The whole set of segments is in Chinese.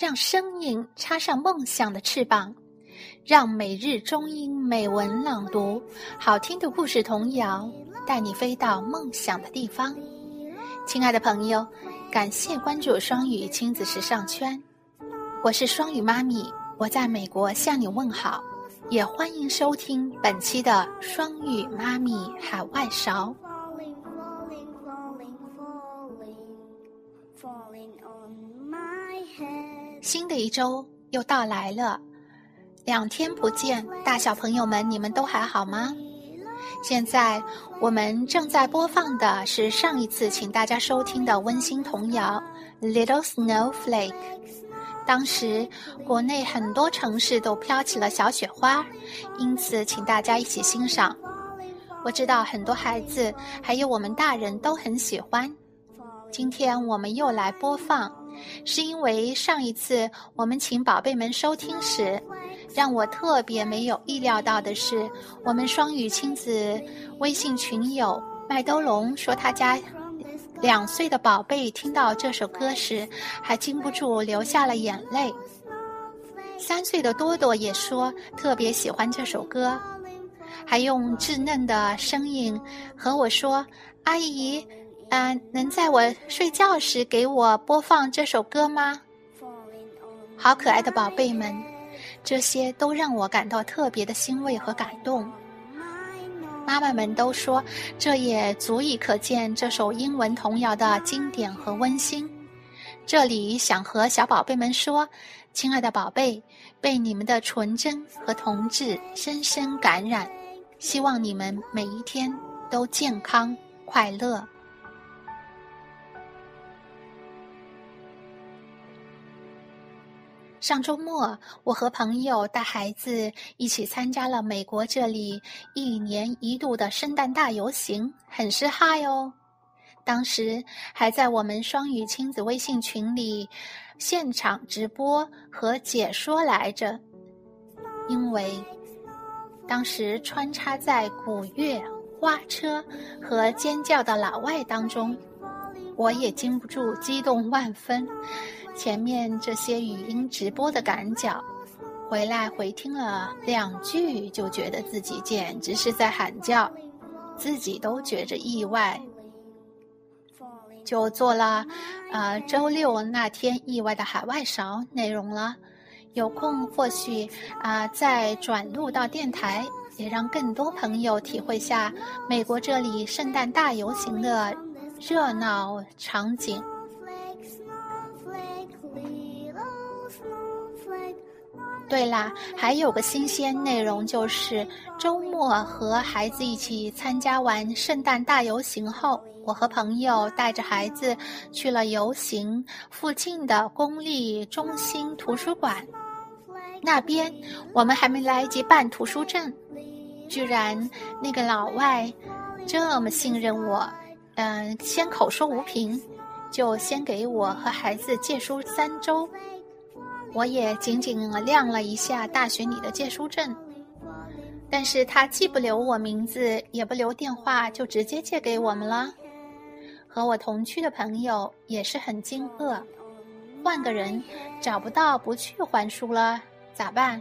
让声音插上梦想的翅膀，让每日中英美文朗读、好听的故事童谣带你飞到梦想的地方。亲爱的朋友，感谢关注双语亲子时尚圈，我是双语妈咪，我在美国向你问好，也欢迎收听本期的双语妈咪海外勺。Falling on my head. 新的一周又到来了，两天不见，大小朋友们，你们都还好吗？现在我们正在播放的是上一次请大家收听的温馨童谣《Little Snowflake》。当时国内很多城市都飘起了小雪花，因此请大家一起欣赏。我知道很多孩子还有我们大人都很喜欢。今天我们又来播放。是因为上一次我们请宝贝们收听时，让我特别没有意料到的是，我们双语亲子微信群友麦兜龙说他家两岁的宝贝听到这首歌时，还禁不住流下了眼泪。三岁的多多也说特别喜欢这首歌，还用稚嫩的声音和我说：“阿姨。”嗯，能在我睡觉时给我播放这首歌吗？好可爱的宝贝们，这些都让我感到特别的欣慰和感动。妈妈们都说，这也足以可见这首英文童谣的经典和温馨。这里想和小宝贝们说，亲爱的宝贝，被你们的纯真和童稚深深感染，希望你们每一天都健康快乐。上周末，我和朋友带孩子一起参加了美国这里一年一度的圣诞大游行，很是嗨哦。当时还在我们双语亲子微信群里现场直播和解说来着，因为当时穿插在鼓乐、花车和尖叫的老外当中，我也禁不住激动万分。前面这些语音直播的赶脚，回来回听了两句，就觉得自己简直是在喊叫，自己都觉着意外，就做了，呃，周六那天意外的海外勺内容了。有空或许啊，再转录到电台，也让更多朋友体会下美国这里圣诞大游行的热闹场景。对啦，还有个新鲜内容，就是周末和孩子一起参加完圣诞大游行后，我和朋友带着孩子去了游行附近的公立中心图书馆。那边我们还没来得及办图书证，居然那个老外这么信任我，嗯，先口说无凭，就先给我和孩子借书三周。我也仅仅亮了一下大学里的借书证，但是他既不留我名字，也不留电话，就直接借给我们了。和我同区的朋友也是很惊愕，换个人找不到不去还书了，咋办？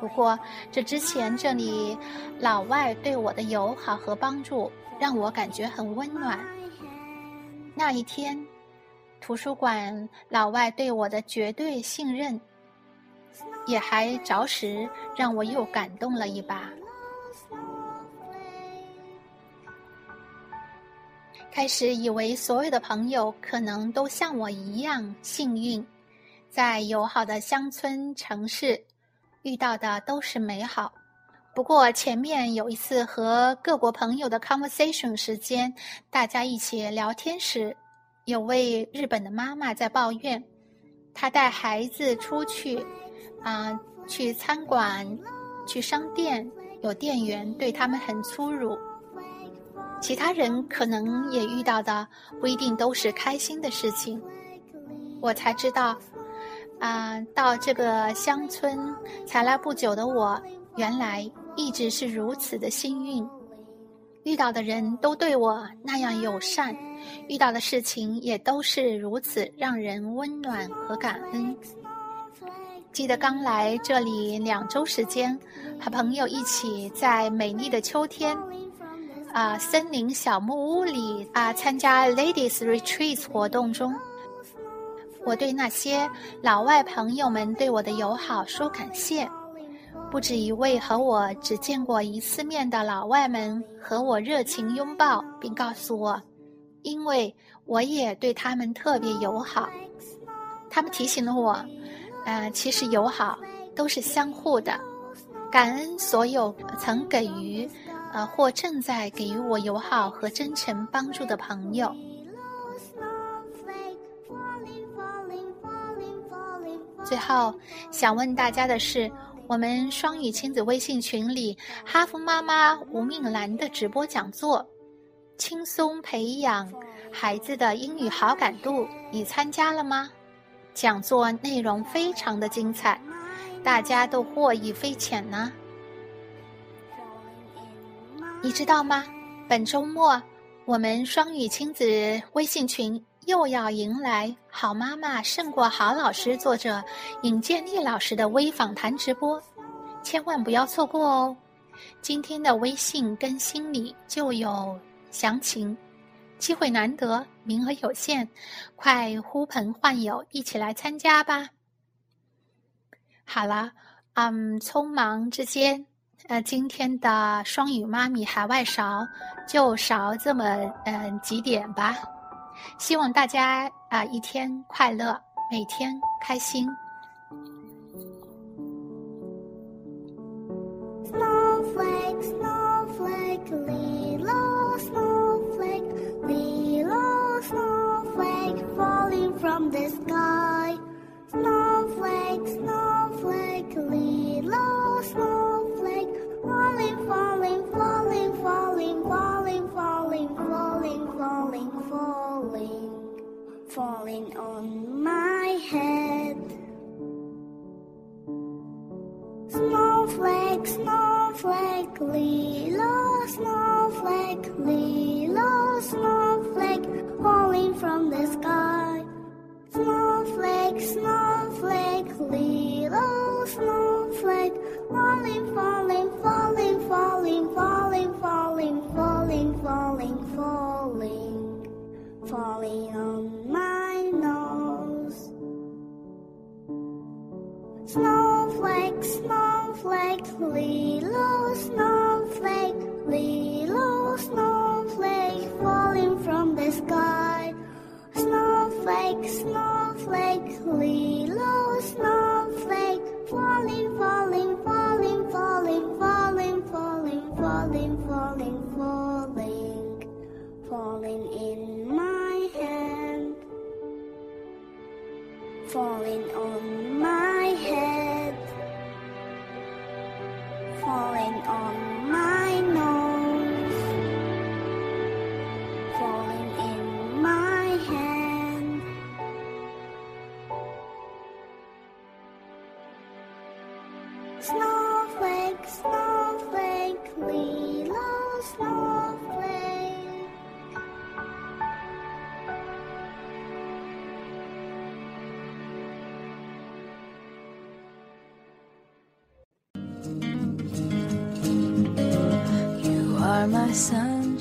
不过这之前这里老外对我的友好和帮助，让我感觉很温暖。那一天。图书馆老外对我的绝对信任，也还着实让我又感动了一把。开始以为所有的朋友可能都像我一样幸运，在友好的乡村城市遇到的都是美好。不过前面有一次和各国朋友的 conversation 时间，大家一起聊天时。有位日本的妈妈在抱怨，她带孩子出去，啊，去餐馆、去商店，有店员对他们很粗鲁。其他人可能也遇到的，不一定都是开心的事情。我才知道，啊，到这个乡村才来不久的我，原来一直是如此的幸运。遇到的人都对我那样友善，遇到的事情也都是如此让人温暖和感恩。记得刚来这里两周时间，和朋友一起在美丽的秋天，啊，森林小木屋里啊，参加 Ladies Retreat 活动中，我对那些老外朋友们对我的友好说感谢。不止一位和我只见过一次面的老外们和我热情拥抱，并告诉我，因为我也对他们特别友好。他们提醒了我，呃，其实友好都是相互的。感恩所有曾给予，呃，或正在给予我友好和真诚帮助的朋友。最后，想问大家的是。我们双语亲子微信群里，哈佛妈妈吴敏兰的直播讲座，轻松培养孩子的英语好感度，你参加了吗？讲座内容非常的精彩，大家都获益匪浅呢。你知道吗？本周末我们双语亲子微信群。又要迎来“好妈妈胜过好老师”作者尹建莉老师的微访谈直播，千万不要错过哦！今天的微信更新里就有详情，机会难得，名额有限，快呼朋唤友一起来参加吧！好了，嗯，匆忙之间，呃，今天的双语妈咪海外勺就勺这么嗯几点吧。希望大家啊一天快乐，每天开心。On my head. Snowflake, snowflake, little snowflake, little snowflake, falling from the sky. Snowflake, snowflake, little snowflake, falling, falling, falling, falling, falling, falling, falling, falling, falling, falling on snowflake, little snowflake, little snowflake falling from the sky. Snowflake, snowflake, little snowflake falling, falling, falling, falling, falling, falling, falling, falling, falling, falling in my hand, falling on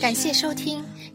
感谢收听。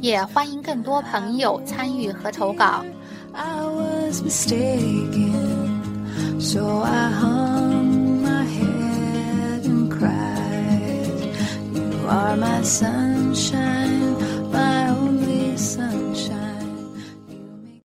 也欢迎更多朋友参与和投稿。